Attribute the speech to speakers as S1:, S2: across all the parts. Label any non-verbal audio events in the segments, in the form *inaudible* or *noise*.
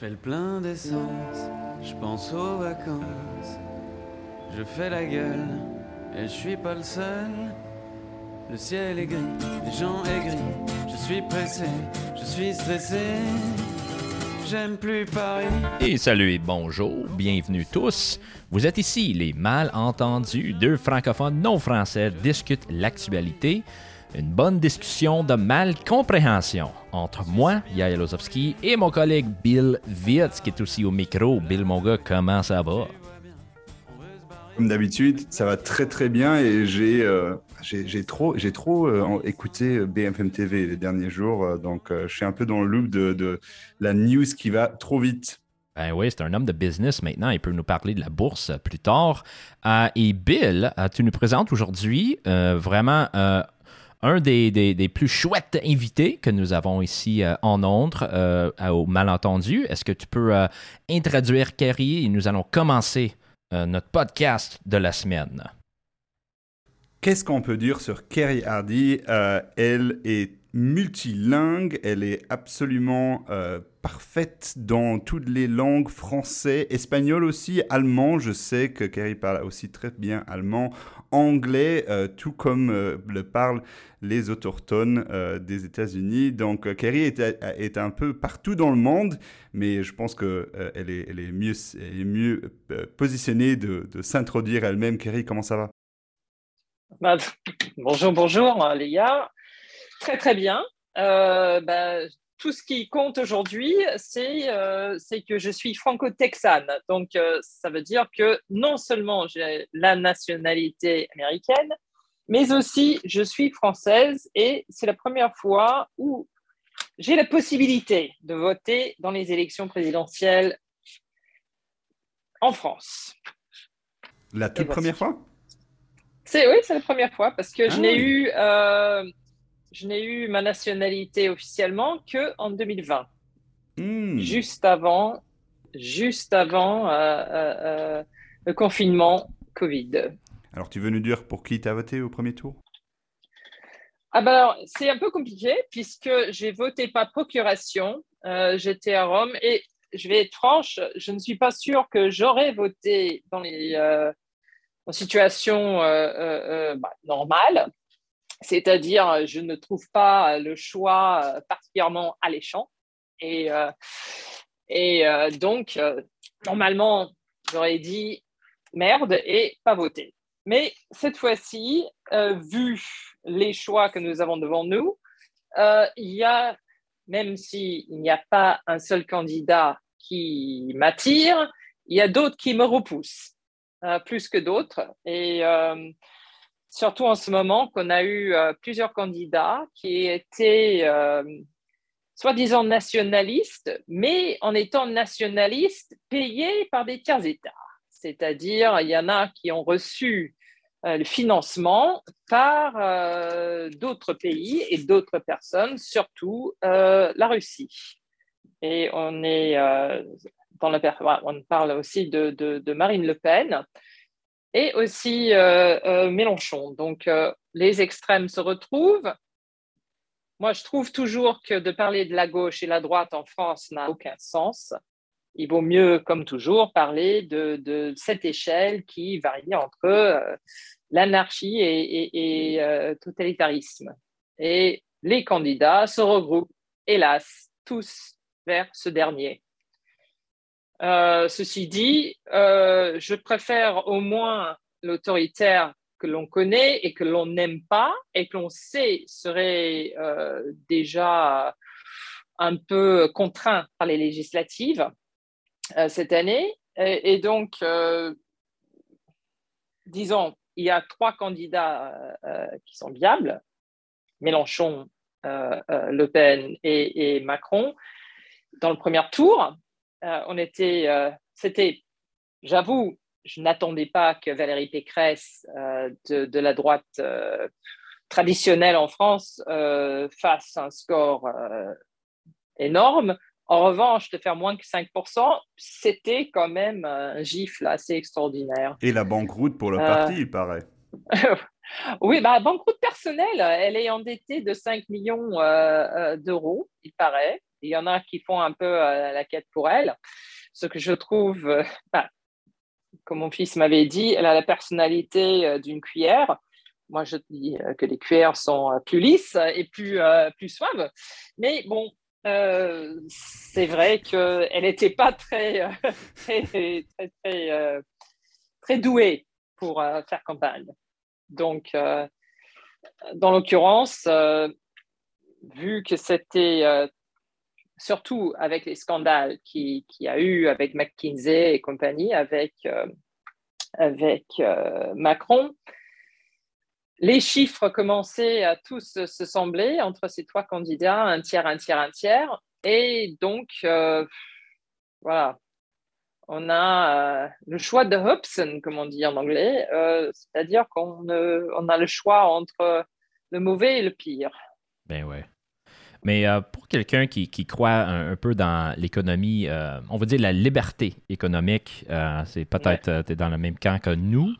S1: fais le plein d'essence, je pense aux vacances. Je fais la gueule, et je suis pas le seul. Le ciel est gris, les gens aigris. Je suis pressé, je suis stressé. J'aime plus Paris.
S2: Et salut et bonjour, bienvenue tous. Vous êtes ici, les malentendus, deux francophones non français discutent l'actualité. Une bonne discussion de mal-compréhension entre moi, Yael Lozowski, et mon collègue Bill Vitz, qui est aussi au micro. Bill, mon gars, comment ça va?
S3: Comme d'habitude, ça va très très bien et j'ai euh, trop, trop euh, écouté BFM TV les derniers jours, euh, donc je suis un peu dans le loop de, de, la news qui va trop vite.
S2: Ben oui, c'est un homme de business maintenant. Il peut nous parler de la bourse plus tard. et Bill, tu nous présentes aujourd'hui vraiment un des, plus chouettes invités que nous avons ici euh, en Londres, euh, au malentendu. Est-ce que tu peux euh, introduire Kerry? Et nous allons commencer notre podcast de la semaine?
S3: Qu'est-ce qu'on peut dire sur Kerry Hardy Elle est multilingue, elle est absolument euh, parfaite dans toutes les langues, français, espagnol aussi, allemand, je sais que Kerry parle aussi très bien allemand, anglais, euh, tout comme euh, le parlent les autochtones des États-Unis. Donc Kerry est, un peu partout dans le monde, mais je pense qu'elle est, elle est mieux, est mieux positionnée de, de s'introduire elle-même. Kerry, comment ça va?
S4: Bah, Bonjour, bonjour les gars. Très, très bien. Euh, bah, tout ce qui compte aujourd'hui, c'est euh, que je suis franco-texane. Donc, euh, ça veut dire que non seulement j'ai la nationalité américaine, mais aussi je suis française et c'est la première fois où j'ai la possibilité de voter dans les élections présidentielles en France.
S3: La toute première fois?
S4: C'est, Oui, c'est la première fois parce que je ah n'ai eu je n'ai eu ma nationalité officiellement que en 2020, hmm. juste avant, juste avant euh, euh, euh, le confinement Covid.
S3: Alors, tu veux nous dire pour qui tu as voté au premier tour?
S4: Ah ben c'est un peu compliqué puisque j'ai voté par procuration. J'étais à Rome et je vais être franche, je ne suis pas sûre que j'aurais voté dans les en situation bah, normale c'est-à-dire, je ne trouve pas le choix euh, particulièrement alléchant. Et, euh, euh, donc, normalement, j'aurais dit merde et pas voter. Mais cette fois-ci, vu les choix que nous avons devant nous, il y a, même s'il n'y a pas un seul candidat qui m'attire, il y a d'autres qui me repoussent, plus que d'autres. Et surtout en ce moment qu'on a eu euh, plusieurs candidats qui étaient euh, soi-disant nationalistes, mais en étant nationalistes payés par des tiers États. C'est-à-dire, il y en a qui ont reçu euh, le financement par d'autres pays et d'autres personnes, surtout la Russie. Et on est dans la, on parle aussi de Marine Le Pen, et aussi euh, euh, Mélenchon. Donc, euh, les extrêmes se retrouvent. Moi, je trouve toujours que de parler de la gauche et la droite en France n'a aucun sens. Il vaut mieux, comme toujours, parler de, cette échelle qui varie entre l'anarchie et, et totalitarisme. Et les candidats se regroupent, hélas, tous vers ce dernier. Euh, ceci dit, euh, je préfère au moins l'autoritaire que l'on connaît et que l'on n'aime pas et que l'on sait serait euh, déjà un peu contraint par les législatives cette année. Et, donc, disons, il y a trois candidats qui sont viables, Mélenchon, Le Pen et Macron, dans le premier tour. Euh, on était, euh, c'était, j'avoue, je n'attendais pas que Valérie Pécresse euh, de, la droite traditionnelle en France fasse un score énorme. En revanche, de faire moins que 5%, c'était quand même un gifle assez extraordinaire.
S3: Et la banqueroute pour le parti, il paraît. *laughs*
S4: Oui, bah, banqueroute personnelle, elle est endettée de 5 millions d'euros, il paraît. Il y en a qui font un peu la quête pour elle. Ce que je trouve, bah, comme mon fils m'avait dit, elle a la personnalité d'une cuillère. Moi, je dis que les cuillères sont plus lisses et plus, plus suaves. Mais bon, c'est vrai qu'elle n'était pas *laughs* très, très, très, très, douée pour faire campagne. Donc, dans l'occurrence, vu que c'était surtout avec les scandales qu'il qui a eu avec McKinsey et compagnie, avec, avec Macron, les chiffres commençaient à tous se sembler entre ces trois candidats, un tiers, un tiers, un tiers. Et donc, euh, voilà, on a euh, le choix de Hobson, comme on dit en anglais, euh, c'est-à-dire qu'on on a le choix entre le mauvais et le pire.
S2: Ben ouais. Mais pour quelqu'un qui, croit un, peu dans l'économie, on va dire la liberté économique, c'est peut-être tu es dans le même camp que nous.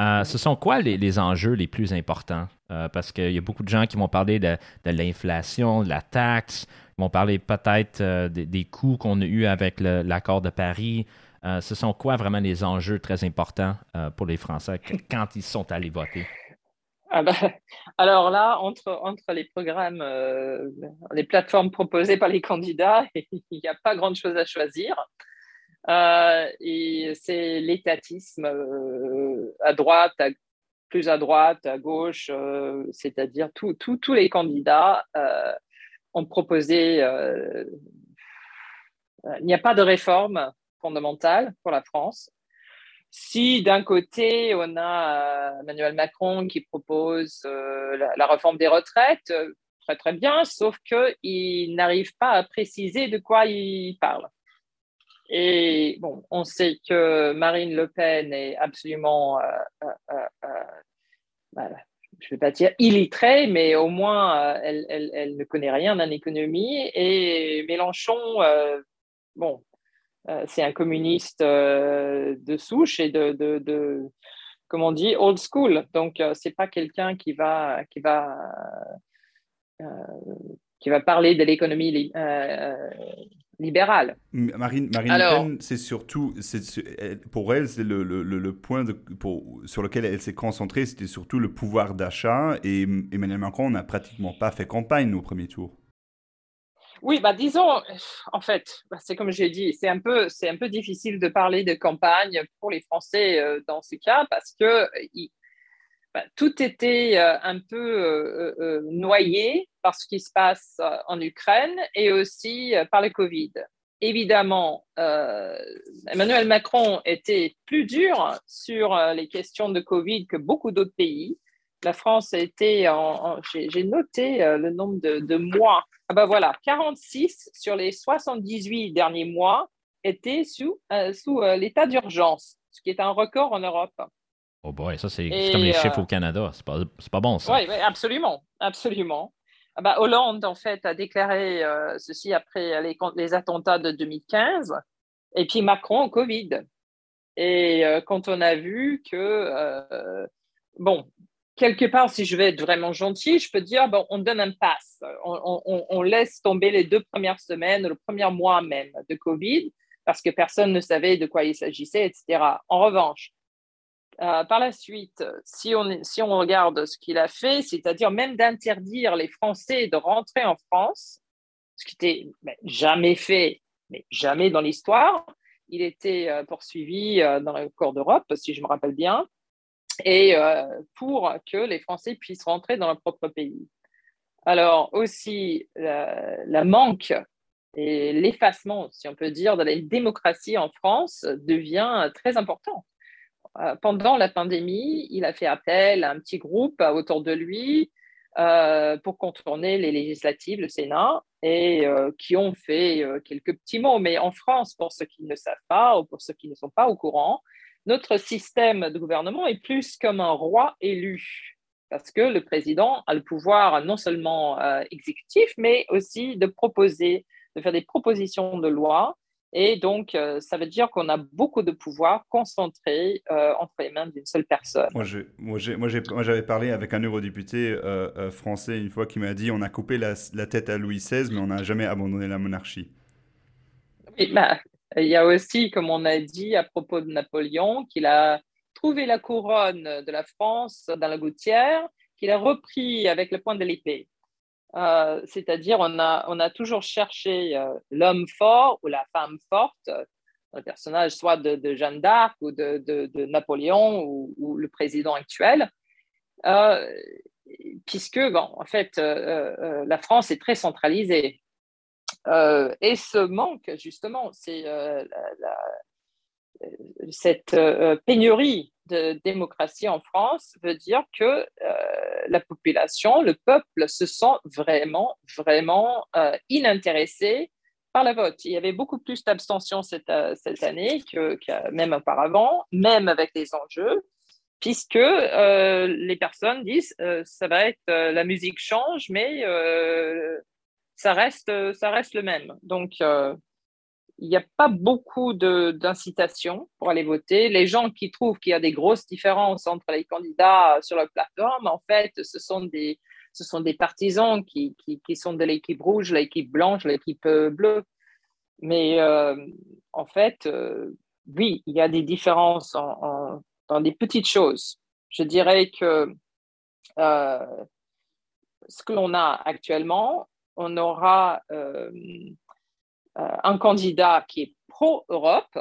S2: Euh, ce sont quoi les, enjeux les plus importants? Euh, parce qu'il y a beaucoup de gens qui vont parler de, l'inflation, de la taxe, ils vont parler peut-être euh, des, coûts qu'on a eus avec l'accord de Paris. ce sont quoi vraiment les enjeux très importants pour les Français *laughs* quand ils sont allés voter?
S4: Ah ben, alors là, entre, entre les programmes, les plateformes proposées par les candidats, *laughs* il n'y a pas grand-chose à choisir. Euh, et c'est l'étatisme euh, à droite, plus à droite, à gauche, euh, c'est-à-dire tous les candidats ont proposé. il n'y a pas de réforme fondamentale pour la France. Si d'un côté, on a Emmanuel Macron qui propose la, la, réforme des retraites, très très bien, sauf qu'il n'arrive pas à préciser de quoi il parle. Et bon, on sait que Marine Le Pen est absolument, euh, euh, euh, je vais pas dire illettrée, mais au moins elle, ne connaît rien en économie. Et Mélenchon, bon, c'est un communiste de souche et de, de, de, comme on dit, old school. Donc, c'est pas quelqu'un qui va, qui va qui va parler de l'économie libérale.
S3: Marine, Marine Le Pen, c'est surtout, pour elle, c'est le, le, le, point de, pour, sur lequel elle s'est concentrée, c'était surtout le pouvoir d'achat. Et Emmanuel Macron n'a pratiquement pas fait campagne au premier tour.
S4: Oui, bah disons, en fait, bah, c'est comme j'ai dit, c'est un peu, c'est un peu difficile de parler de campagne pour les Français euh, dans ce cas parce que bah, tout était euh, un peu euh, euh, noyé par ce qui se passe en Ukraine et aussi par le Covid. Évidemment, Emmanuel Macron était plus dur sur les questions de Covid que beaucoup d'autres pays. La France a été, j'ai noté le nombre de, mois. Ah ben voilà, 46 sur les 78 derniers mois étaient sous, sous l'état d'urgence, ce qui est un record en Europe.
S2: Oh boy, ça c'est comme les chiffres euh, au Canada. C'est pas, pas bon ça.
S4: Oui, absolument. Absolument. Ah bah, Hollande, en fait, a déclaré euh, ceci après les, les, attentats de 2015, et puis Macron au Covid. Et euh, quand on a vu que, bon, quelque part, si je vais être vraiment gentil, je peux dire, bon, on donne un pass. On, on, on, laisse tomber les deux premières semaines, le premier mois même de Covid, parce que personne ne savait de quoi il s'agissait, etc. En revanche, euh, par la suite, si on, regarde ce qu'il a fait, c'est-à-dire même d'interdire les Français de rentrer en France, ce qui n'était jamais fait, mais jamais dans l'histoire, il était euh, poursuivi euh, dans le corps d'Europe, si je me rappelle bien, et pour que les Français puissent rentrer dans leur propre pays. Alors aussi, la manque et l'effacement, si on peut dire, de la démocratie en France devient très important. Euh, pendant la pandémie, il a fait appel à un petit groupe autour de lui euh, pour contourner les législatives, le Sénat, et euh, qui ont fait quelques petits mots. Mais en France, pour ceux qui ne savent pas ou pour ceux qui ne sont pas au courant, notre système de gouvernement est plus comme un roi élu, parce que le président a le pouvoir non seulement exécutif, mais aussi de proposer, de faire des propositions de loi Et donc, euh, ça veut dire qu'on a beaucoup de pouvoir concentré euh, entre les mains d'une seule personne.
S3: Moi, j'avais parlé avec un eurodéputé euh, français une fois qui m'a dit on a coupé la, tête à Louis XVI, mais on n'a jamais abandonné la monarchie.
S4: Oui, bah, il y a aussi, comme on a dit à propos de Napoléon, qu'il a trouvé la couronne de la France dans la gouttière, qu'il a repris avec le point de l'épée. Euh, c'est-à-dire, on a, on a toujours cherché euh, l'homme fort ou la femme forte, euh, un personnage soit de, Jeanne d'Arc ou de, Napoléon ou, le président actuel, puisque, bon, en fait, la France est très centralisée. et ce manque, justement, c'est cette pénurie de démocratie en France veut dire que euh, la population, le peuple se sent vraiment, vraiment euh, inintéressé par la vote. Il y avait beaucoup plus d'abstention cette, euh, cette, année que, même auparavant, même avec les enjeux, puisque les personnes disent ça va être la musique change, mais ça reste ça reste le même. Donc il n'y a pas beaucoup d'incitation pour aller voter. Les gens qui trouvent qu'il y a des grosses différences entre les candidats sur la plateforme, en fait, ce sont des, ce sont des partisans qui, qui, sont de l'équipe rouge, l'équipe blanche, l'équipe euh, bleue. Mais euh, en fait, euh, oui, il y a des différences en, dans des petites choses. Je dirais que ce que l'on a actuellement, on aura euh, un candidat qui est pro-Europe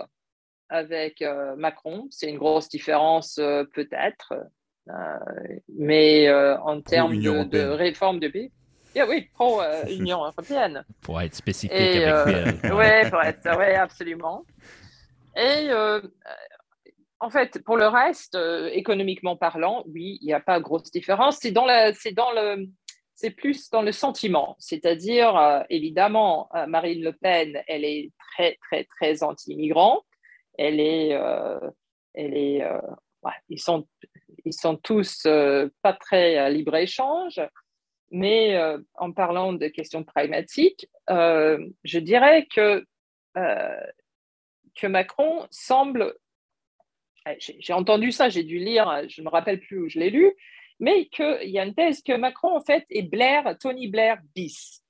S4: avec euh, Macron. C'est une grosse différence euh, peut-être, mais en termes de, réforme de pays. oui, pro-Union *laughs* européenne.
S2: Pour être spécifique avec *laughs*
S4: Oui, pour être, ouais, absolument. Et en fait, pour le reste, économiquement parlant, oui, il n'y a pas grosse différence. C'est dans, c'est dans le, c'est plus dans le sentiment. C'est-à-dire, euh, évidemment, euh, Marine Le Pen, elle est très, très, très anti-immigrant. Elle est, euh, elle est, ils sont, ils sont tous pas très libre-échange. Mais en parlant de questions pragmatiques, je dirais que, que Macron semble j'ai entendu ça, j'ai dû lire, je ne me rappelle plus où je l'ai lu, mais qu'il y a une thèse que Macron, en fait, est Blair, Tony Blair bis.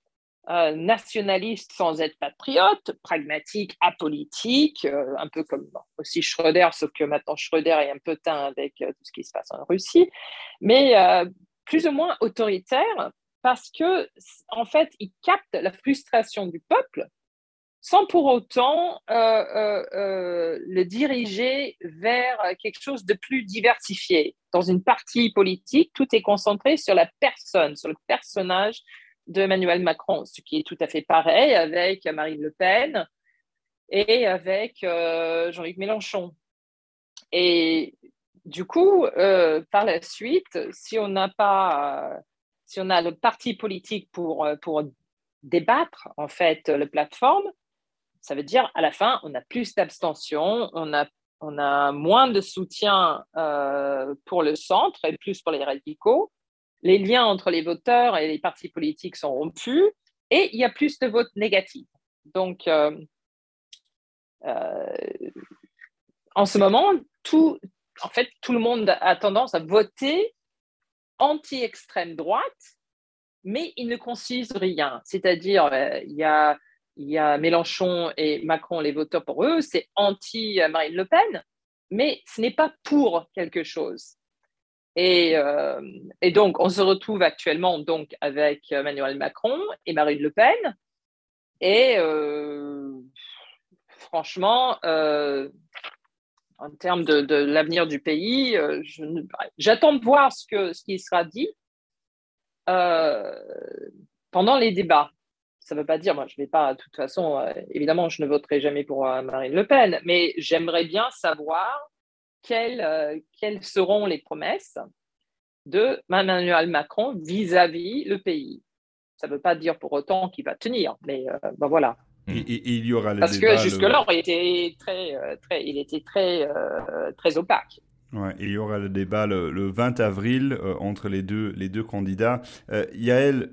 S4: nationaliste sans être patriote, pragmatique, apolitique, euh, un peu comme aussi Schröder, sauf que maintenant Schröder est un peu teint avec euh, tout ce qui se passe en Russie, mais euh, plus ou moins autoritaire parce que en fait, il capte la frustration du peuple sans pour autant euh, euh, euh, le diriger vers quelque chose de plus diversifié. Dans une partie politique, tout est concentré sur la personne, sur le personnage de Emmanuel Macron, ce qui est tout à fait pareil avec Marine Le Pen et avec Jean-Luc Mélenchon. Et du coup, par la suite, si on n'a pas, si on a le parti politique pour, pour débattre en fait la plateforme, ça veut dire, à la fin, on a plus d'abstention, on a, on a moins de soutien euh, pour le centre et plus pour les radicaux. Les liens entre les voteurs et les partis politiques sont rompus et il y a plus de votes négatifs. Donc, euh, euh, en ce moment, tout, en fait, tout le monde a tendance à voter anti-extrême droite, mais ils ne construisent rien. C'est-à-dire, il y a il y a Mélenchon et Macron, les voteurs pour eux, c'est anti-Marine Le Pen, mais ce n'est pas pour quelque chose. Et, euh, donc, on se retrouve actuellement donc avec Emmanuel Macron et Marine Le Pen. Et euh, franchement, euh, en termes de, l'avenir du pays, j'attends de voir ce qui sera dit pendant les débats ça ne veut pas dire, moi je ne vais pas, de toute façon, euh, évidemment, je ne voterai jamais pour euh, Marine Le Pen, mais j'aimerais bien savoir quelles, euh, quelles seront les promesses de Emmanuel Macron vis-à-vis le pays. Ça ne veut pas dire pour autant qu'il va tenir, mais ben voilà.
S3: Et, il y aura
S4: Parce que jusque-là, il était très, très, il était très, très opaque.
S3: Ouais, il y aura le débat le, 20 avril entre les deux, les deux candidats. Yael,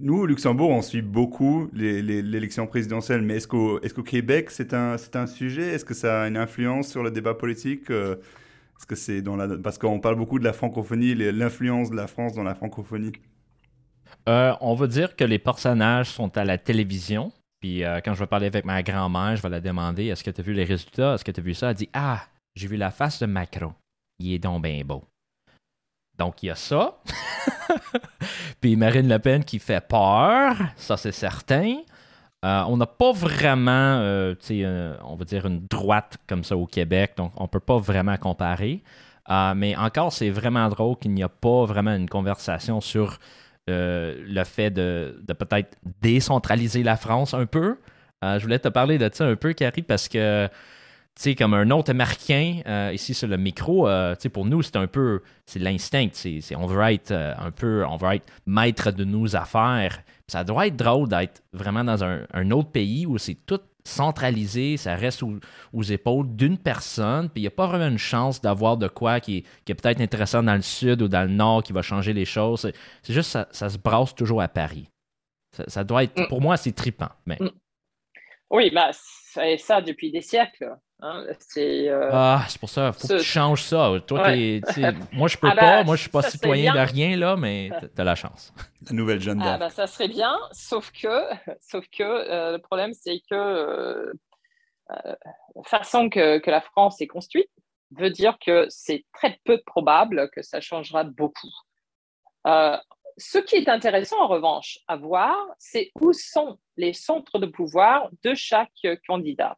S3: nous, au Luxembourg, on suit beaucoup l'élection présidentielle, mais est-ce qu'au Québec, c'est un, sujet? Est-ce que ça a une influence sur le débat politique euh, est-ce que. Parce qu'on parle beaucoup de la francophonie, l'influence de la France dans la francophonie.
S2: Euh, on va dire que les personnages sont à la télévision. Puis euh, quand je vais parler avec ma grand-mère, je vais la demander Est-ce que tu as vu les résultats? Est-ce que tu as vu ça? Elle dit Ah, j'ai vu la face de Macron. Il est donc bien beau. Donc il y a ça. *laughs* *laughs* Puis Marine Le Pen qui fait peur, ça c'est certain. Euh, on n'a pas vraiment, euh, euh, on va dire, une droite comme ça au Québec, donc on ne peut pas vraiment comparer. mais encore, c'est vraiment drôle qu'il n'y a pas vraiment une conversation sur le fait de, de peut-être décentraliser la France un peu. je voulais te parler de ça un peu, Carrie, parce que sais, comme un autre Américain, euh, ici sur le micro, euh, pour nous, c'est un peu, c'est l'instinct. C'est, on veut être euh, un peu, on veut être maître de nos affaires. Ça doit être drôle d'être vraiment dans un, autre pays où c'est tout centralisé, ça reste aux épaules d'une personne, puis il n'y a pas vraiment une chance d'avoir de quoi qui est, peut-être intéressant dans le sud ou dans le nord qui va changer les choses. C'est, juste ça, ça se brasse toujours à Paris. Ça, doit être, mm. pour moi, c'est tripant. Mais... Mm.
S4: Oui, bah, c'est ça depuis des siècles. Hein,
S2: c'est euh, ah, c'est pour ça, faut que tu changes ça. Toi, *laughs* moi, je peux ah, pas, bah, moi, je suis pas citoyen de rien, là, mais *laughs* tu as la chance.
S3: La nouvelle jeune
S4: ah, bah, ça serait bien, sauf que, *laughs* sauf que euh, le problème, c'est que euh, la façon que, que, la France est construite veut dire que c'est très peu probable que ça changera beaucoup. ce qui est intéressant, en revanche, à voir, c'est où sont les centres de pouvoir de chaque candidat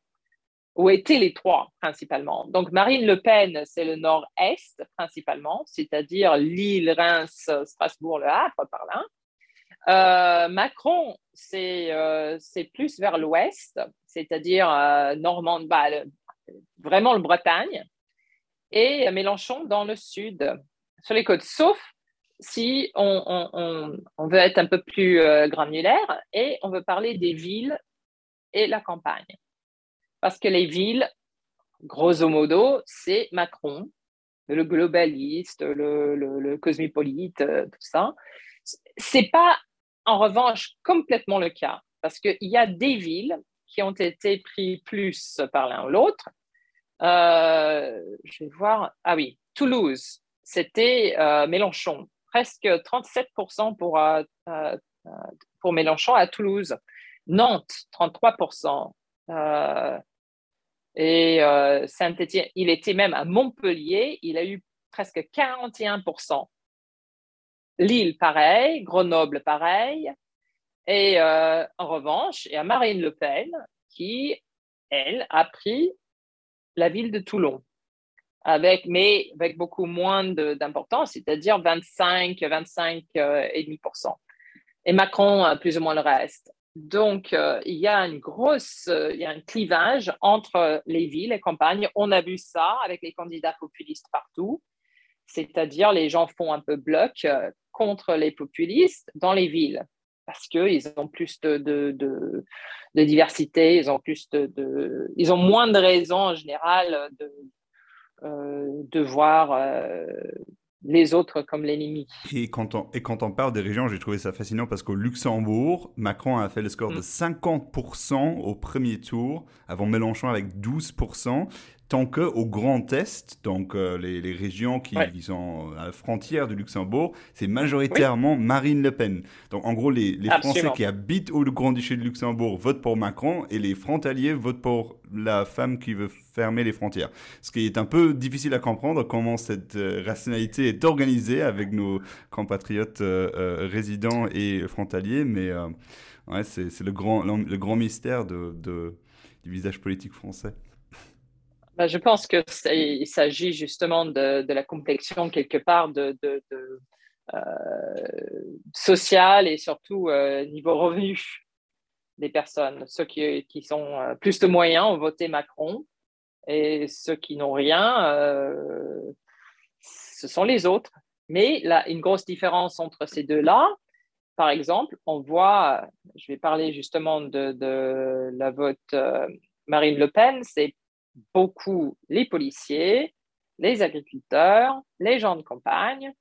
S4: où étaient les trois principalement. Donc Marine Le Pen, c'est le nord-est principalement, c'est-à-dire Lille, Reims, Strasbourg, Le Havre par là. Euh, Macron, euh, c'est plus vers l'ouest, c'est-à-dire euh, Normande, bah, vraiment le Bretagne, et Mélenchon dans le sud, sur les côtes, sauf si on, on veut être un peu plus granulaire et on veut parler des villes et la campagne. Parce que les villes, grosso modo, c'est Macron, le globaliste, le, cosmopolite, euh, tout ça. C'est pas, en revanche, complètement le cas, parce qu'il y a des villes qui ont été prises plus par l'un ou l'autre. Euh, je vais voir. Ah oui, Toulouse, c'était euh, Mélenchon, presque 37% pour, pour Mélenchon à Toulouse. Nantes, 33%. Et euh, Saint-Étienne, il était même à Montpellier, il a eu presque 41%. Lille, pareil, Grenoble, pareil. Et euh, en revanche, il y a Marine Le Pen qui, elle, a pris la ville de Toulon, avec, mais avec beaucoup moins d'importance, c'est-à-dire 25, 25 euh, et demi Et Macron, plus ou moins le reste. Donc, euh, il y a une grosse, euh, il y a un clivage entre les villes et les campagnes. On a vu ça avec les candidats populistes partout, c'est-à-dire les gens font un peu bloc euh, contre les populistes dans les villes parce qu'ils ont plus de, de, diversité, ils ont, plus de, ils ont moins de raisons en général de, de voir les autres comme l'ennemi.
S3: Et quand, on, et quand on parle des régions, j'ai trouvé ça fascinant parce qu'au Luxembourg, Macron a fait le score de 50% mm. au premier tour, avant Mélenchon avec 12% tant qu'au Grand Est, donc euh, les, régions qui, sont à la frontière du Luxembourg, c'est majoritairement Marine Le Pen. Donc en gros, les, Français qui habitent au Grand-Duché de Luxembourg votent pour Macron et les frontaliers votent pour la femme qui veut fermer les frontières. Ce qui est un peu difficile à comprendre comment cette euh, rationalité est organisée avec nos compatriotes euh, résidents et frontaliers, mais ouais, c'est le grand, le grand mystère de, du visage politique français.
S4: Ben, je pense qu'il s'agit justement de, la complexion quelque part de, euh, sociale et surtout euh, niveau revenu des personnes. Ceux qui, qui sont euh, plus de moyens ont voté Macron et ceux qui n'ont rien, ce sont les autres. Mais là, une grosse différence entre ces deux-là, par exemple, on voit, je vais parler justement de, de la vote Marine Le Pen, c'est beaucoup les policiers, les agriculteurs, les gens de campagne,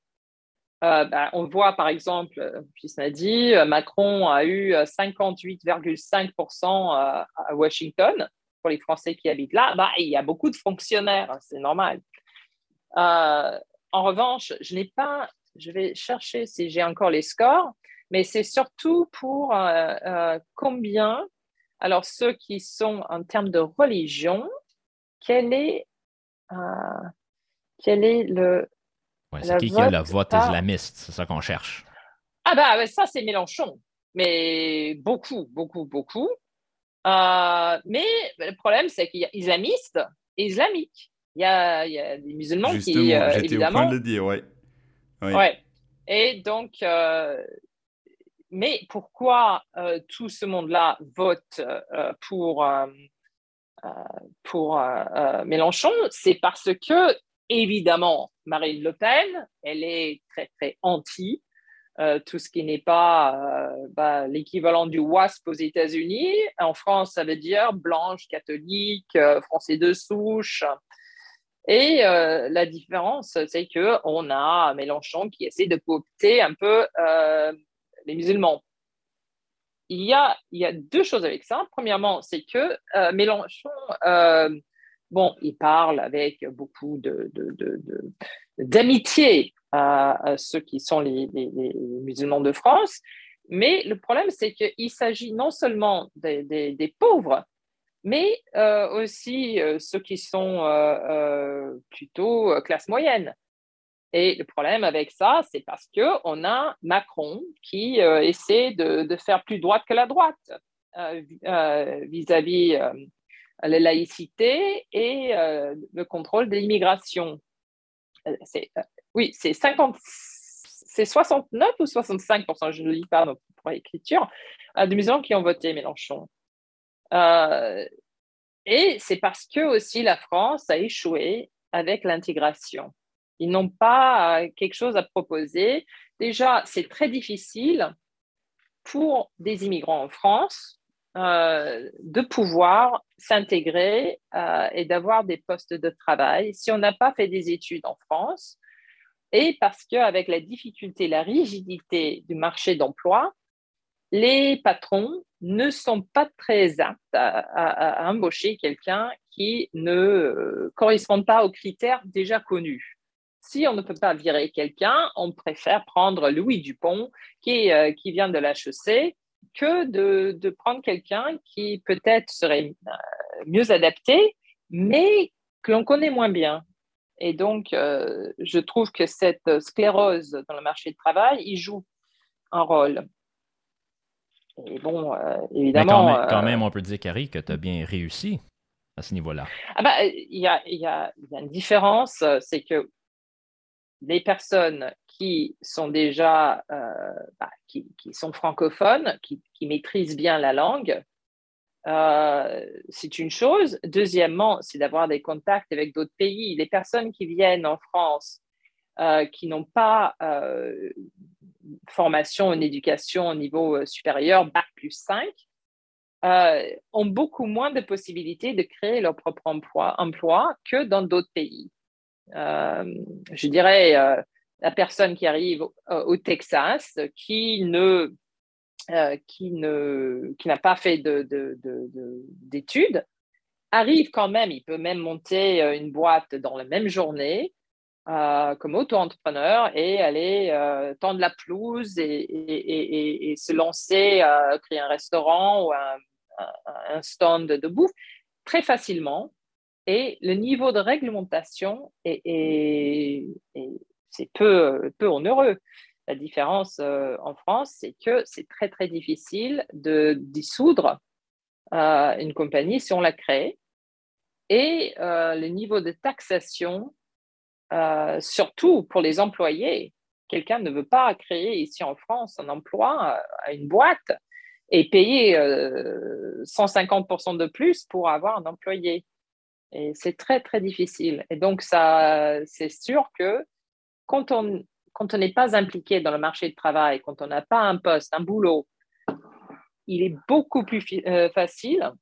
S4: bah, on voit par exemple, puis a dit, Macron a eu 58,5% à Washington pour les Français qui habitent là. Bah, il y a beaucoup de fonctionnaires, c'est normal. en revanche, je n'ai pas, je vais chercher si j'ai encore les scores, mais c'est surtout pour combien, alors ceux qui sont en termes de religion, quel est, quel est le,
S2: c'est qui qui a le vote islamiste? C'est ça qu'on cherche.
S4: Ah bah ça, c'est Mélenchon. Mais beaucoup, beaucoup, beaucoup. Euh, mais le problème, c'est qu'il y a islamiste et islamique. Il y a, il y a des musulmans qui,
S3: euh, évidemment... au point de le dire, oui.
S4: Ouais. Et donc, euh, mais pourquoi tout ce monde-là vote pour, pour Mélenchon C'est parce que évidemment, Marine Le Pen, elle est très, très anti. Euh, tout ce qui n'est pas euh, bah, l'équivalent du WASP aux États-Unis. En France, ça veut dire blanche, catholique, euh, français de souche. Et la différence, c'est qu'on a Mélenchon qui essaie de coopter un peu les musulmans. Il y, a, deux choses avec ça. Premièrement, c'est que Mélenchon bon, il parle avec beaucoup d'amitié à, ceux qui sont les, musulmans de France, mais le problème, c'est qu'il s'agit non seulement des, pauvres, mais euh, aussi euh, ceux qui sont euh, plutôt classe moyenne. Et le problème avec ça, c'est parce qu'on a Macron qui essaie de, faire plus droite que la droite vis-à-vis la laïcité et euh, le contrôle de l'immigration. Euh, euh, oui, c'est 50, c'est 69 ou 65% je ne lis pas pour l'écriture, de musulmans qui ont voté Mélenchon. et c'est parce que aussi la France a échoué avec l'intégration. Ils n'ont pas quelque chose à proposer. Déjà, c'est très difficile pour des immigrants en France euh, de pouvoir s'intégrer euh, et d'avoir des postes de travail si on n'a pas fait des études en France et parce qu'avec la difficulté, la rigidité du marché d'emploi, les patrons ne sont pas très aptes à, embaucher quelqu'un qui ne euh, correspond pas aux critères déjà connus. Si on ne peut pas virer quelqu'un, on préfère prendre Louis Dupont qui, qui vient de l'HEC que de, prendre quelqu'un qui peut-être serait euh, mieux adapté, mais que l'on connaît moins bien. Et donc, euh, je trouve que cette sclérose dans le marché du travail, il joue un rôle.
S2: Et bon, euh, évidemment. quand, même, on peut dire, Carrie, que tu as bien réussi à ce niveau-là.
S4: Ah bah, il y, a, y a une différence, c'est que les personnes qui sont déjà euh, bah, qui, sont francophones, qui, maîtrisent bien la langue, euh, c'est une chose. Deuxièmement, c'est d'avoir des contacts avec d'autres pays. Les personnes qui viennent en France, euh, qui n'ont pas formation en éducation au niveau supérieur, Bac plus 5, ont beaucoup moins de possibilités de créer leur propre emploi, emploi que dans d'autres pays. Je dirais, la personne qui arrive au, Texas, qui ne euh, qui ne qui n'a pas fait d'études, de, arrive quand même, il peut même monter euh, une boîte dans la même journée euh, comme auto-entrepreneur et aller tendre la pelouse et, se lancer, créer un restaurant ou un, stand de bouffe très facilement. Et le niveau de réglementation est, c'est peu, peu onéreux. La différence euh, en France, c'est que c'est très, très difficile de dissoudre euh, une compagnie si on la crée. Et euh, le niveau de taxation, surtout pour les employés, quelqu'un ne veut pas créer ici en France un emploi à une boîte et payer 150% de plus pour avoir un employé. Et c'est très, très difficile. Et donc, ça, c'est sûr que quand on quand on n'est pas impliqué dans le marché du travail, quand on n'a pas un poste, un boulot, il est beaucoup plus euh, facile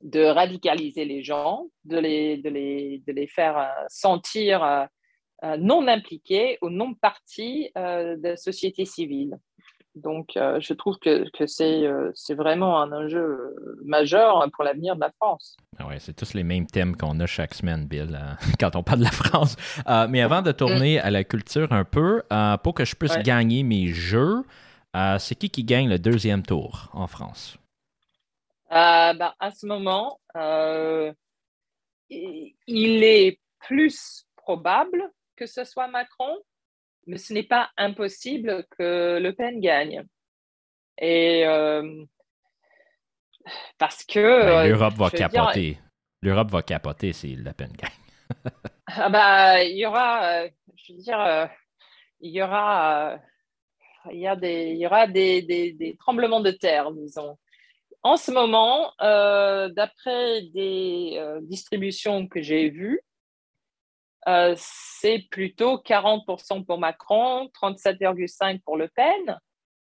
S4: de radicaliser les gens, de les, de les, de les faire euh, sentir non impliqués ou non partis de la société civile. Donc, je trouve que, que c'est vraiment un enjeu majeur pour l'avenir de la France.
S2: Ah ouais, c'est tous les mêmes thèmes qu'on a chaque semaine, Bill, *laughs* quand on parle de la France. mais avant de tourner à la culture un peu, pour que je puisse gagner mes jeux, c'est qui qui gagne le deuxième tour en France?
S4: Ben, à ce moment, il est plus probable que ce soit Macron, mais ce n'est pas impossible que Le Pen gagne. Et euh, parce que.
S2: Ben, euh, L'Europe va capoter. L'Europe va capoter si Le Pen gagne. *laughs*
S4: ah bah, il y aura, euh, je veux dire, il y aura, il y a des, il y aura des, des, des tremblements de terre, disons. En ce moment, d'après des distributions que j'ai vues, euh, c'est plutôt 40% pour Macron, 37,5% pour Le Pen,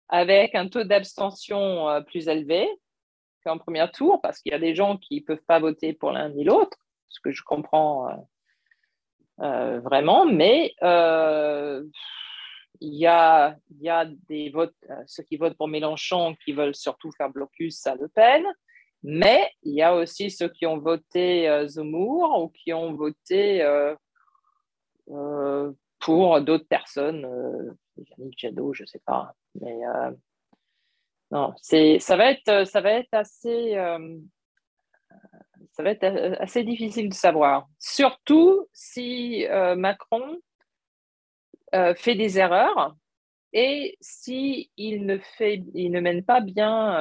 S4: avec un taux d'abstention euh, plus élevé qu'en premier tour, parce qu'il y a des gens qui ne peuvent pas voter pour l'un ni l'autre, ce que je comprends euh, vraiment, mais il y, a, y a des votes, ceux qui votent pour Mélenchon qui veulent surtout faire blocus à Le Pen, mais il y a aussi ceux qui ont voté Zemmour ou qui ont voté euh, pour d'autres personnes, euh, Yannick Jadot, je ne sais pas. Mais euh, non, ça, va être, ça va être assez ça va être assez difficile de savoir. Surtout si Macron fait des erreurs et si ne, ne mène pas bien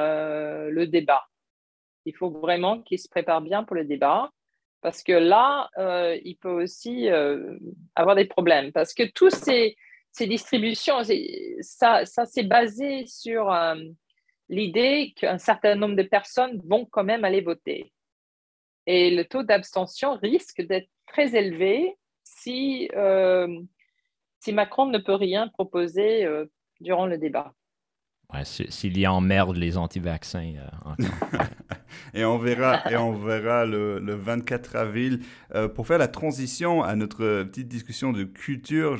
S4: le débat. Il faut vraiment qu'il se prépare bien pour le débat. Parce que là, euh, il peut aussi euh, avoir des problèmes. Parce que toutes ces, ces distributions, ça, ça s'est basé sur euh, l'idée qu'un certain nombre de personnes vont quand même aller voter. Et le taux d'abstention risque d'être très élevé si, si Macron ne peut rien proposer durant le débat.
S2: Ouais, S'il y emmerde les anti-vaccins *laughs*
S3: et on verra, et on verra le, le 24 avril. Euh, pour faire la transition à notre petite discussion de culture,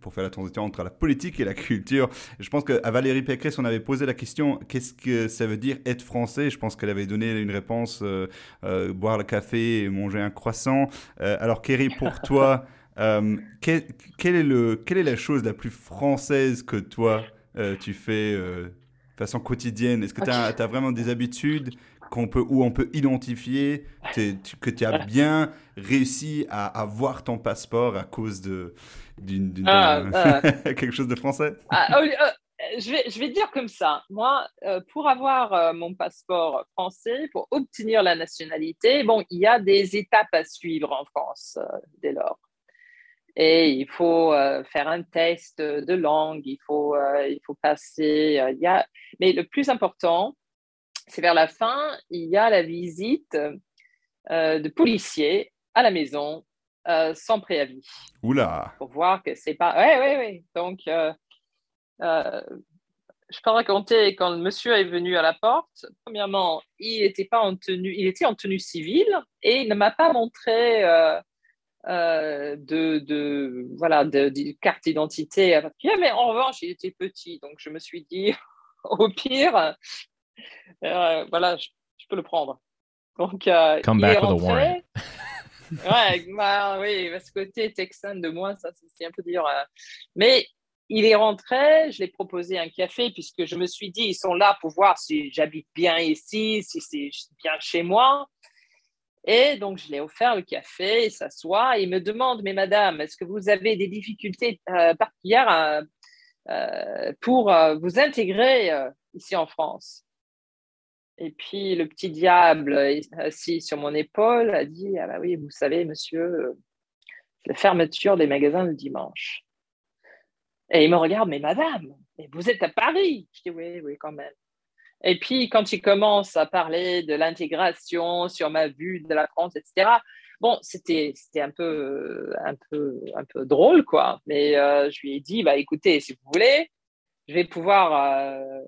S3: pour faire la transition entre la politique et la culture, je pense qu'à Valérie Pécresse, on avait posé la question qu'est-ce que ça veut dire être français? Je pense qu'elle avait donné une réponse euh, euh, boire le café et manger un croissant. alors, Kerry, pour toi, quelle, est la chose la plus française que toi tu fais façon quotidienne. Est-ce que tu as, vraiment des habitudes qu'on peut, où on peut identifier que tu as bien réussi à avoir ton passeport à cause de d'une, ah, ah. *laughs* quelque chose de français?
S4: Ah, je, vais, je vais dire comme ça. Moi, euh, pour avoir mon passeport français, pour obtenir la nationalité, bon, il y a des étapes à suivre en France dès lors et il faut euh, faire un test de langue, il faut, euh, il faut passer. Euh, il y a... Mais le plus important, c'est vers la fin, il y a la visite de policiers à la maison sans préavis.
S3: Oula
S4: Pour voir que c'est pas. Oui, oui, oui. Donc, je peux raconter quand le monsieur est venu à la porte. Premièrement, il était pas en tenue, il était en tenue civile et il ne m'a pas montré euh, de, de, voilà, de, carte d'identité. Mais en revanche, il était petit, donc je me suis dit, *laughs* au pire, euh, voilà, je, peux le prendre. Donc, euh,
S2: Come back with a warrant. *laughs*
S4: ouais, bah, oui, ce côté texan de moi, ça, c'est un peu dur. Mais il est rentré, je l'ai proposé un café, puisque je me suis dit, ils sont là pour voir si j'habite bien ici, si c'est bien chez moi. Et donc, je l'ai offert le café, il s'assoit il me demande, mais madame, est-ce que vous avez des difficultés euh, particulières euh, euh, pour vous intégrer ici en France? Et puis, le petit diable, assis sur mon épaule, a dit, ah bah oui, vous savez, monsieur, la fermeture des magasins le dimanche. Et il me regarde, mais madame, vous êtes à Paris? Je dis, oui, oui, quand même. Et puis, quand il commence à parler de l'intégration sur ma vue de la France, etc., bon, c'était un peu, un, peu, un peu drôle, quoi. Mais euh, je lui ai dit, bah, écoutez, si vous voulez, je vais pouvoir euh,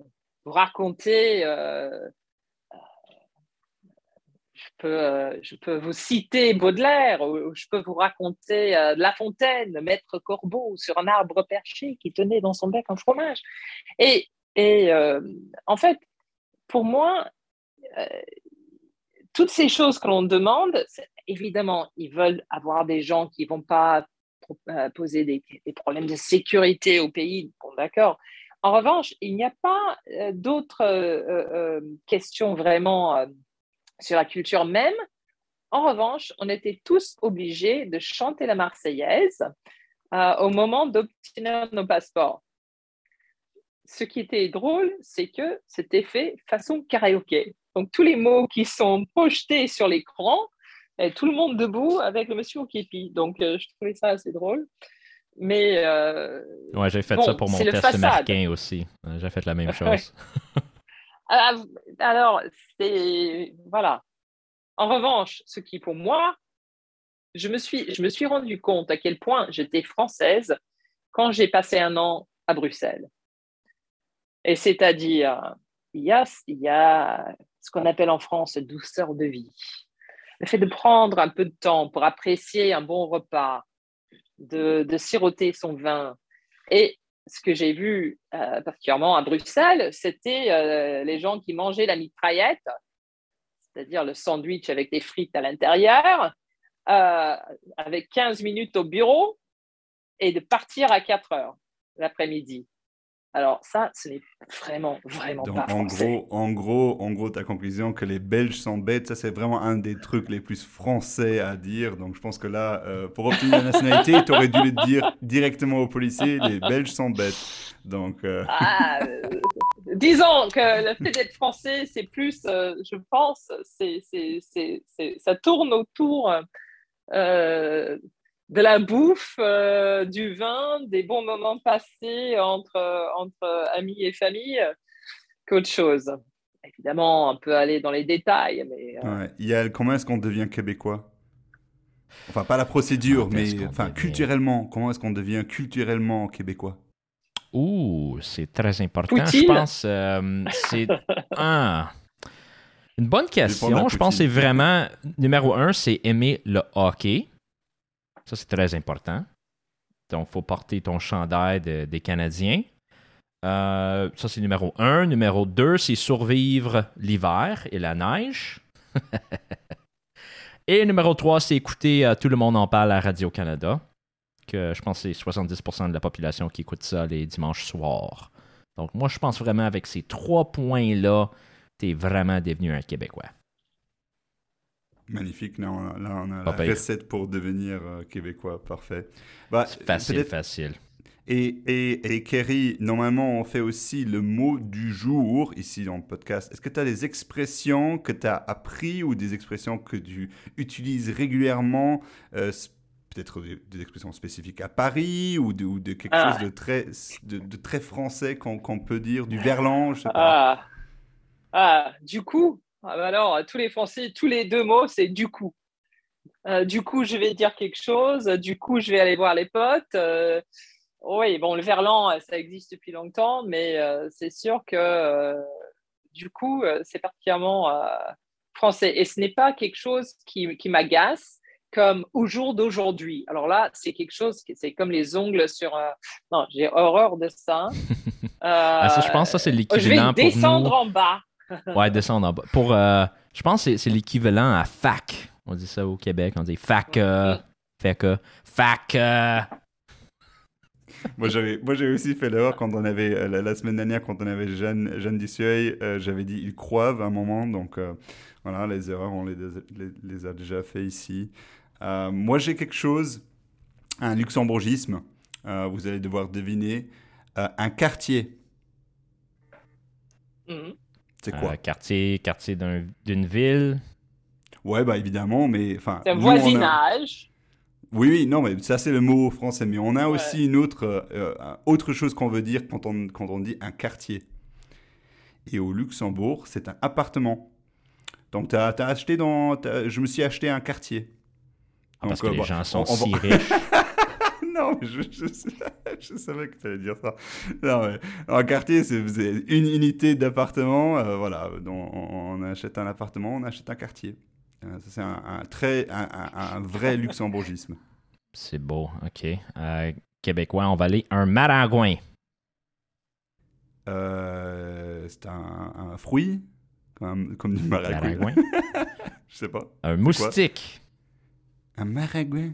S4: vous raconter, euh, je peux, je peux vous citer Baudelaire, ou, je peux vous raconter La Fontaine, Maître Corbeau sur un arbre perché qui tenait dans son bec un fromage. Et, et en fait, pour moi, toutes ces choses que l'on demande, évidemment, ils veulent avoir des gens qui ne vont pas poser des, problèmes de sécurité au pays, d'accord. En revanche, il n'y a pas d'autres questions vraiment sur la culture même. En revanche, on était tous obligés de chanter la Marseillaise euh, au moment d'obtenir nos passeports. Ce qui était drôle, c'est que c'était fait façon karaoké. Donc tous les mots qui sont projetés sur l'écran, et tout le monde debout avec le monsieur au képi. Donc euh, je trouvais ça assez drôle. Mais euh,
S2: ouais, j'ai fait ça pour mon test américain aussi. J'ai fait la même chose. *laughs*
S4: Ah, alors, c'est. Voilà. En revanche, ce qui pour moi, je me suis, je me suis rendu compte à quel point j'étais française quand j'ai passé un an à Bruxelles. Et c'est-à-dire, il y a, il y a ce qu'on appelle en France douceur de vie. Le fait de prendre un peu de temps pour apprécier un bon repas, de, siroter son vin. Et ce que j'ai vu euh, particulièrement à Bruxelles, c'était euh, les gens qui mangeaient la mitraillette, c'est-à-dire le sandwich avec des frites à l'intérieur, euh, avec 15 minutes au bureau et de partir à 4 heures l'après-midi. Alors ça, ce n'est vraiment, vraiment pas
S3: en Gros, en gros, en gros, ta conclusion que les Belges sont bêtes, ça c'est vraiment un des trucs les plus français à dire. Donc je pense que là, euh, pour obtenir la nationalité, tu aurais dû le dire directement aux policiers, les Belges sont bêtes. Donc, euh,
S4: ah, euh, disons que le fait d'être français, c'est plus, je pense, c'est, ça tourne autour de la bouffe, euh, du vin, des bons moments passés entre, entre amis et famille qu'autre chose. Évidemment, on peut aller dans les détails, mais...
S3: Euh, il y a, comment est-ce qu'on devient québécois? Enfin, pas la procédure, mais enfin, culturellement, comment est-ce qu'on devient culturellement québécois?
S2: Ouh, c'est très important, je pense. Euh, c'est *laughs* un... Une bonne question. Je pense que c'est vraiment, numéro un, c'est aimer le hockey. Ça, c'est très important. Donc, il faut porter ton chandail des Canadiens. Euh, ça, c'est numéro un. Numéro deux, c'est survivre l'hiver et la neige. *laughs* et numéro trois, c'est écouter euh, Tout le monde en parle à Radio-Canada. Que je pense que c'est 70% de la population qui écoute ça les dimanches soirs. Donc, moi, je pense vraiment avec ces trois points-là, tu es vraiment devenu un Québécois.
S3: Magnifique. Là, on a, là, on a la recette pour devenir euh, québécois. Parfait.
S2: Bah, facile, facile.
S3: Et, et, et, Kerry, normalement, on fait aussi le mot du jour ici dans le podcast. Est-ce que tu as des expressions que tu as appris ou des expressions que tu utilises régulièrement euh, Peut-être des, expressions spécifiques à Paris ou de, ou de quelque ah. chose de très, de, très français qu'on peut dire, du verlan, je sais pas.
S4: Ah, ah du coup, alors, tous les Français, tous les deux mots, c'est du coup. Euh, du coup, je vais dire quelque chose. Du coup, je vais aller voir les potes. Euh, oui, bon, le verlan, ça existe depuis longtemps, mais euh, c'est sûr que du coup, c'est particulièrement français. Et ce n'est pas quelque chose qui, qui m'agace comme au jour d'aujourd'hui. Alors là, c'est quelque chose qui c'est comme les ongles sur. Non, j'ai horreur de ça. *laughs*
S2: Ah, ça je pense que ça c'est l'équivalent.
S4: Je vais descendre en bas.
S2: Ouais, descendre en bas. Pour, euh, je pense que c'est l'équivalent à fac. On dit ça au Québec. On dit fac. Euh, fac. Euh, fac.
S3: moi, j'avais, moi, j'ai aussi fait l'erreur quand on avait, la, semaine dernière, quand on avait Jeanne, Jeanne Dissueil, j'avais dit ils croivent à un moment. Donc, voilà, les erreurs, on les, les, a déjà fait ici. moi, j'ai quelque chose, un luxembourgisme. vous allez devoir deviner. un quartier.
S2: Mm-hmm. C'est quoi? euh, Quartier, quartier d'une ville.
S3: Ouais, bah évidemment, mais enfin.
S4: C'est un voisinage.
S3: Oui, oui, non, mais ça c'est le mot français. Mais on a aussi une autre, euh, autre chose qu'on veut dire quand on, quand on dit un quartier. Et au Luxembourg, c'est un appartement. Donc, tu as, acheté dans. je me suis acheté un quartier.
S2: Ah, parce que les bah, gens sont si riches. *laughs* *laughs*
S3: non, je, je, savais que tu allais dire ça. Non, mais, un quartier, c'est une unité d'appartement. Euh, voilà, on, on, achète un appartement, on achète un quartier. Euh, C'est un, un très, un, un- un vrai luxembourgisme.
S2: C'est beau, OK. Euh, québécois, on va aller un maringouin.
S3: Euh, c'est un, fruit, comme, comme du.
S2: Maringouin. *laughs*
S3: Je sais pas.
S2: Un moustique.
S3: Un maragouin.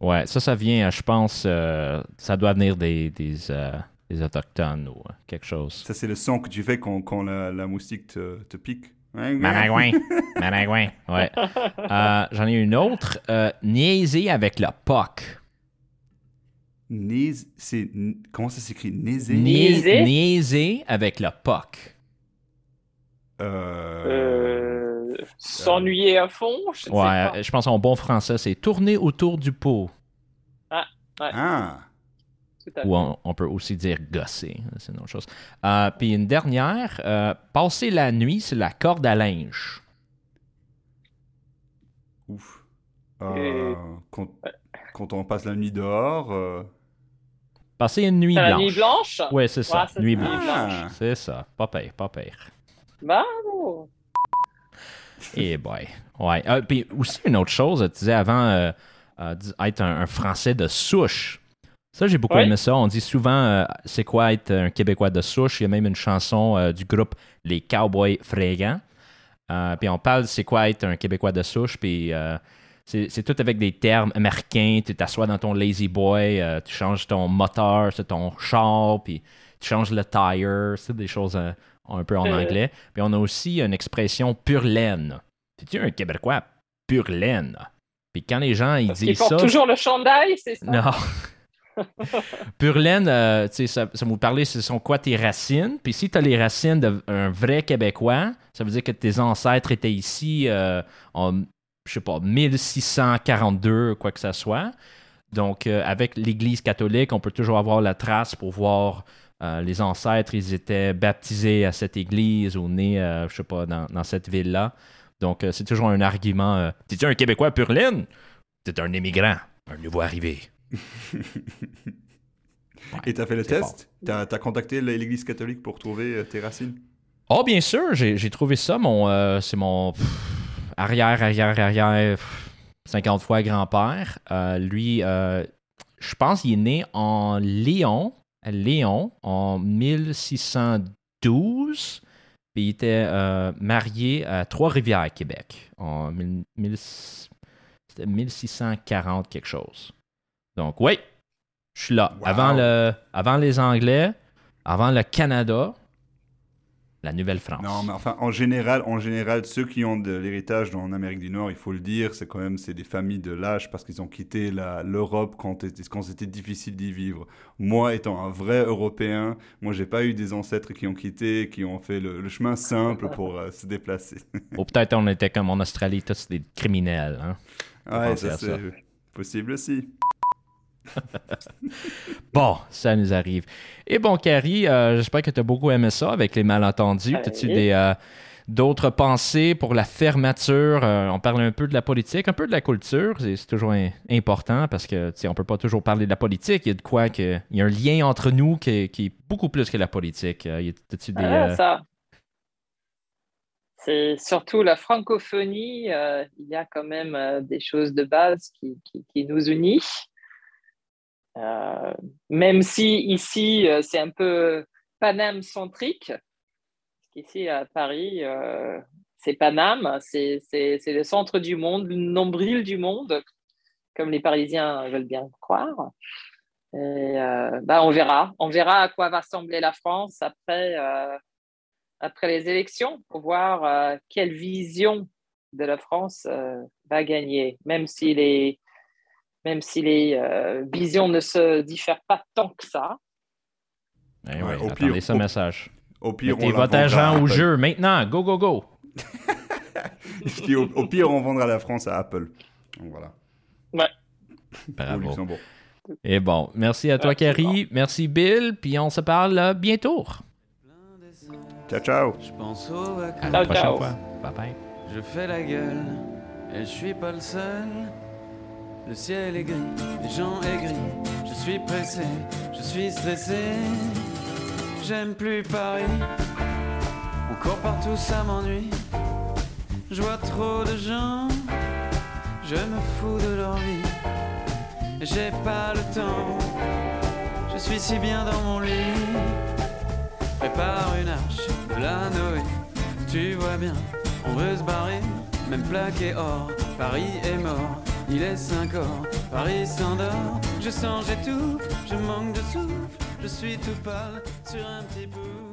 S2: Ouais, ça, ça vient, euh, je pense, euh, ça doit venir des, des, euh, des Autochtones ou euh, quelque chose.
S3: Ça, c'est le son que tu fais quand, quand la, la moustique te, te pique.
S2: Maringouin. *laughs* Maringouin, ouais. Euh, J'en ai une autre. Euh, niaiser avec le POC.
S3: C'est comment ça s'écrit?
S4: Niaiser?
S2: Niaiser? Avec le POC.
S3: Euh,
S4: Euh, S'ennuyer à fond, je sais
S2: Ouais,
S4: pas.
S2: je pense en bon français, c'est tourner autour du pot.
S3: Ah,
S4: à fait.
S2: Ou on, on peut aussi dire gosser, c'est une autre chose. Euh, Puis une dernière, euh, passer la nuit sur la corde à linge.
S3: ouf. Euh, quand, quand on passe la nuit dehors. euh,
S2: Passer une nuit
S4: T'as la
S2: blanche.
S4: nuit blanche?
S2: Ouais, c'est ça,
S4: Ouais, c'est
S2: nuit blanche.
S3: Ah.
S2: C'est ça, pas pire, pas pire.
S4: Bravo.
S2: Eh boy. Ouais. Euh, puis aussi une autre chose, tu disais avant euh, euh, être un, un Français de souche. Ça, j'ai beaucoup
S4: Ouais.
S2: aimé ça. On dit souvent euh, c'est quoi être un Québécois de souche? Il y a même une chanson du groupe Les Cowboys Fringants. Euh, puis on parle c'est quoi être un Québécois de souche? Puis c'est c'est tout avec des termes américains. Tu t'assois dans ton lazy boy, tu changes ton moteur sur ton char, puis tu changes le tire. C'est des choses un peu en
S4: Euh.
S2: anglais. Puis on a aussi une expression pure laine. C'est-tu un Québécois pure laine? Puis quand les gens ils
S4: Parce
S2: disent
S4: portent
S2: ça.
S4: toujours le chandail, c'est ça?
S2: Non. *laughs* *laughs* pure laine, euh, ça, ça vous parler, ce sont quoi tes racines? Puis si tu as les racines d'un vrai Québécois, ça veut dire que tes ancêtres étaient ici euh, en, je sais pas, 1642, quoi que ça soit. Donc, euh, avec l'Église catholique, on peut toujours avoir la trace pour voir euh, les ancêtres, ils étaient baptisés à cette église ou nés, euh, je sais pas, dans, dans cette ville-là. Donc, euh, c'est toujours un argument. Euh, T'es-tu un Québécois pur laine? T'es un immigrant, un nouveau arrivé. *laughs*
S3: Et t'as fait le test? T'as as contacté l'église catholique pour trouver euh, tes racines?
S2: Oh, bien sûr, j'ai j'ai trouvé ça. Mon, euh, c'est mon pff, arrière, arrière, arrière, pff, 50 fois grand-père. Euh, lui, euh, je pense qu'il est né en Lyon, à Lyon, en 1612. Puis il était euh, marié à Trois-Rivières, Québec, en mille- mille- c'était 1640 quelque chose. Donc, oui, je suis là.
S3: Wow.
S2: Avant, le, avant les Anglais, avant le Canada, la Nouvelle-France.
S3: Non, mais enfin, en général, en général, ceux qui ont de l'héritage en Amérique du Nord, il faut le dire, c'est quand même c'est des familles de l'âge parce qu'ils ont quitté l'Europe quand, était- quand c'était difficile d'y vivre. Moi, étant un vrai Européen, moi, j'ai pas eu des ancêtres qui ont quitté, qui ont fait le, le chemin simple pour euh, se déplacer.
S2: Ou peut-être on était comme en Australie, tous des criminels. Hein?
S3: ouais, ça. c'est possible aussi. *laughs*
S2: Bon, ça nous arrive. Et bon, Carrie, euh, j'espère que tu as beaucoup aimé ça avec les malentendus. As-tu
S4: Oui.
S2: des, euh, d'autres pensées pour la fermeture? Euh, on parle un peu de la politique, un peu de la culture. C'est, toujours im- important parce que on peut pas toujours parler de la politique. Il y a de quoi que. Il y a un lien entre nous qui, qui est beaucoup plus que la politique. Y a- as-tu des.
S4: Ah, ça. C'est surtout la francophonie. il y a quand même des choses de base qui, qui, qui nous unissent. Euh, même si ici, euh, c'est un peu Paname-centrique. Qu'ici, à Paris, euh, c'est Paname, c'est le centre du monde, le nombril du monde, comme les Parisiens veulent bien croire. Bah, on verra. On verra à quoi va ressembler la France après, après les élections pour voir quelle vision de la France va gagner, même si les, même si les euh, visions ne se diffèrent pas tant que ça.
S2: eh
S3: Ouais,
S2: ouais,
S3: au
S2: attendez
S3: pire,
S2: ce
S3: au-
S2: message.
S3: Au pire,
S2: Mettez
S3: on la
S2: votre argent au jeu maintenant. Go, go, go. *laughs*
S3: Je dis, au, au pire, on vendra la France à Apple. Donc, voilà. Au
S2: Bravo. Et bon, merci à toi,
S4: Ouais,
S2: Carrie. Merci, Bill. Puis on se parle euh, bientôt.
S3: Ciao, ciao.
S1: Je pense aux
S2: À la
S4: Ciao,
S2: prochaine
S4: ciao.
S2: fois. Bye bye.
S1: Je fais la gueule, et je suis pas le seul. Le ciel est gris, les gens aigris. Je suis pressé, je suis stressé. J'aime plus Paris. On court partout, ça m'ennuie. Je vois trop de gens, je me fous de leur vie. J'ai pas le temps, je suis si bien dans mon lit. Prépare une arche de la Noé, tu vois bien, on veut se barrer, même plaqué or. Paris est mort, il est 5 heures, Paris s'endort. Je sens, j'étouffe, je manque de souffle, je suis tout pâle sur un petit bout.